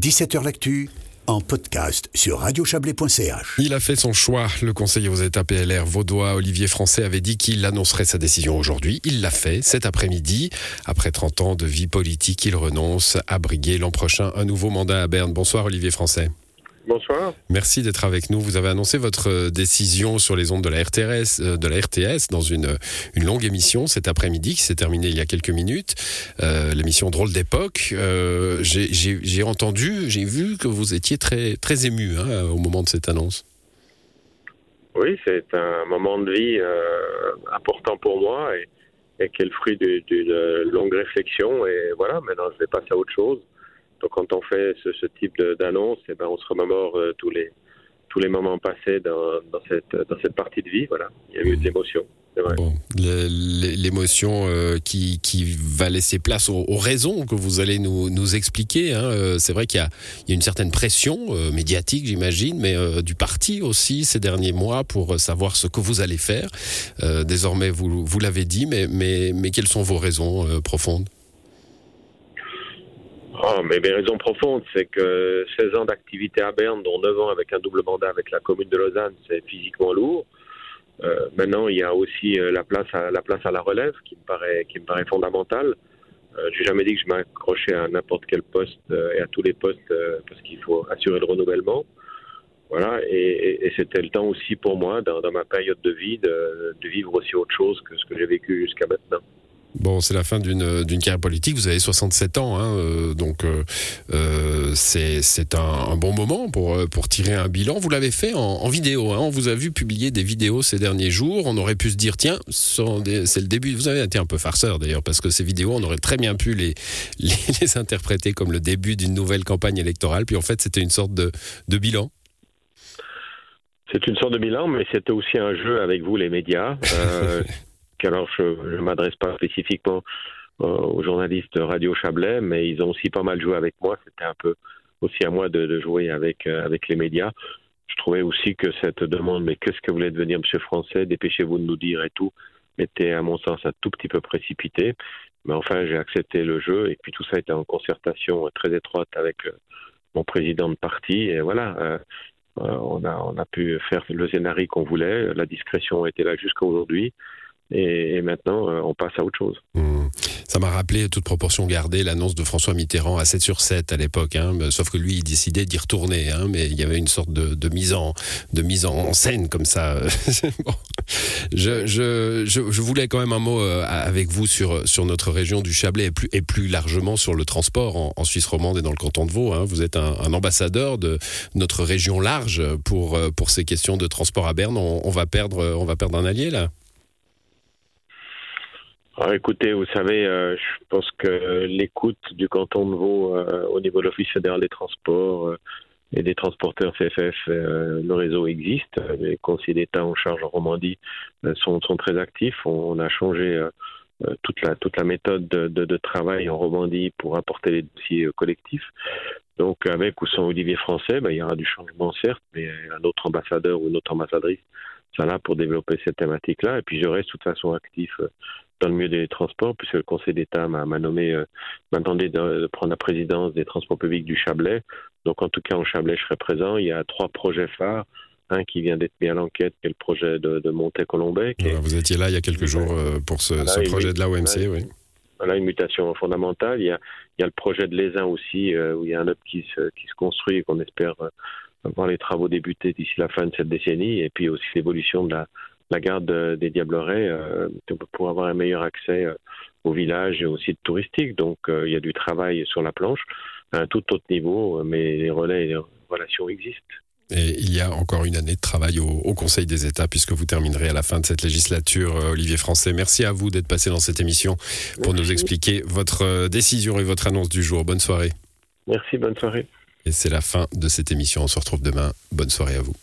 17h L'actu en podcast sur radiochablais.ch. Il a fait son choix. Le conseiller aux États PLR vaudois Olivier Français avait dit qu'il annoncerait sa décision aujourd'hui. Il l'a fait cet après-midi. Après 30 ans de vie politique, il renonce à briguer l'an prochain un nouveau mandat à Berne. Bonsoir Olivier Français. Bonsoir. Merci d'être avec nous. Vous avez annoncé votre euh, décision sur les ondes de la RTS, euh, de la RTS dans une, une longue émission cet après-midi qui s'est terminée il y a quelques minutes. Euh, L'émission Drôle d'époque. Euh, j'ai entendu, j'ai vu que vous étiez très, très ému hein, au moment de cette annonce. Oui, c'est un moment de vie euh, important pour moi et, et qui est le fruit d'une longue réflexion. Et voilà, maintenant je vais passer à autre chose. Donc quand on fait ce, type d'annonce, eh ben, on se remémore euh, tous les tous les moments passés dans, dans, cette dans cette partie de vie. Voilà, il y a eu de l'émotion. Bon, l'émotion euh, qui, qui va laisser place aux, raisons que vous allez nous, nous expliquer. Hein. Euh, c'est vrai qu'il y, y, a une certaine pression médiatique, j'imagine, mais du parti aussi ces derniers mois pour savoir ce que vous allez faire. Désormais, vous, vous l'avez dit, mais, mais, mais quelles sont vos raisons profondes? Oh, mais mes raisons profondes, c'est que 16 ans d'activité à Berne, dont 9 ans avec un double mandat avec la commune de Lausanne, c'est physiquement lourd. Euh, maintenant, il y a aussi euh, la place à la relève qui me paraît fondamentale. Euh, J'ai jamais dit que je m'accrochais à n'importe quel poste euh, et à tous les postes parce qu'il faut assurer le renouvellement. Voilà, et, c'était le temps aussi pour moi, dans, ma période de vie, de, vivre aussi autre chose que ce que j'ai vécu jusqu'à maintenant. Bon, c'est la fin d'une d'une carrière politique. Vous avez 67 ans, hein, euh, donc euh, euh, c'est un, un, bon moment pour pour tirer un bilan. Vous l'avez fait en, en vidéo. Hein. On vous a vu publier des vidéos ces derniers jours. On aurait pu se dire tiens, c'est le début. Vous avez été un peu farceur d'ailleurs parce que ces vidéos, on aurait très bien pu les les, les interpréter comme le début d'une nouvelle campagne électorale. Puis en fait, c'était une sorte de de bilan. C'est une sorte de bilan, mais c'était aussi un jeu avec vous, les médias. Euh, alors je ne m'adresse pas spécifiquement euh, aux journalistes de Radio Chablais, mais ils ont aussi pas mal joué avec moi. C'était un peu aussi à moi de, jouer avec, euh, avec les médias. Je trouvais aussi que cette demande, mais qu'est-ce que vous voulez devenir, Monsieur Français? Dépêchez-vous de nous dire et tout, était à mon sens un tout petit peu précipité. Mais enfin, j'ai accepté le jeu et puis tout ça était en concertation très étroite avec euh, mon président de parti. Et voilà, on, a, on a pu faire le scénario qu'on voulait. La discrétion était là jusqu'à aujourd'hui. Et, maintenant, euh, on passe à autre chose. Mmh. Ça m'a rappelé, toute proportion gardée, l'annonce de François Mitterrand à 7 sur 7 à l'époque. Hein, sauf que lui, il décidait d'y retourner. Hein, mais il y avait une sorte de, mise, en, de mise en scène comme ça. je, je, je, voulais quand même un mot euh, avec vous sur, sur notre région du Chablais et plus, et plus largement sur le transport en, Suisse romande et dans le canton de Vaud. Hein. Vous êtes un, ambassadeur de notre région large pour, euh, pour ces questions de transport à Berne. On, va, perdre, on va perdre un allié là alors, écoutez, vous savez, euh, je pense que l'écoute du canton de Vaud euh, au niveau de l'Office fédéral des transports euh, et des transporteurs CFF, le réseau existe. Les conseillers d'État en charge en Romandie sont, sont, très actifs. On, a changé toute, la, toute la méthode de, de, de, travail en Romandie pour apporter les dossiers collectifs. Donc, avec ou sans Olivier Français, ben, il y aura du changement, certes, mais un autre ambassadeur ou une autre ambassadrice sera là pour développer cette thématique-là. Et puis, je reste de toute façon actif dans le milieu des transports, puisque le Conseil d'État m'a nommé, euh, m'a demandé de, de, prendre la présidence des transports publics du Chablais. Donc, en tout cas, en Chablais, je serai présent. Il y a trois projets phares. Un qui vient d'être mis à l'enquête, qui est le projet de, de Montet-Colombais. Voilà, vous étiez là il y a quelques jours euh, pour ce, voilà, ce projet de l'AOMC, oui. Voilà, une mutation fondamentale. Il y a, il y a le projet de l'ESIN aussi, euh, où il y a un hub qui se, qui se construit et qu'on espère euh, voir les travaux débuter d'ici la fin de cette décennie. Et puis aussi l'évolution de la, la gare de, des Diablerets euh, pour avoir un meilleur accès euh, au village et aux sites touristiques. Donc euh, il y a du travail sur la planche à un tout autre niveau, mais les relais et les relations existent. Et il y a encore une année de travail au, au, Conseil des États, puisque vous terminerez à la fin de cette législature, Olivier Français. Merci à vous d'être passé dans cette émission pour Merci. nous expliquer votre décision et votre annonce du jour. Bonne soirée. Merci, bonne soirée. Et c'est la fin de cette émission. On se retrouve demain. Bonne soirée à vous.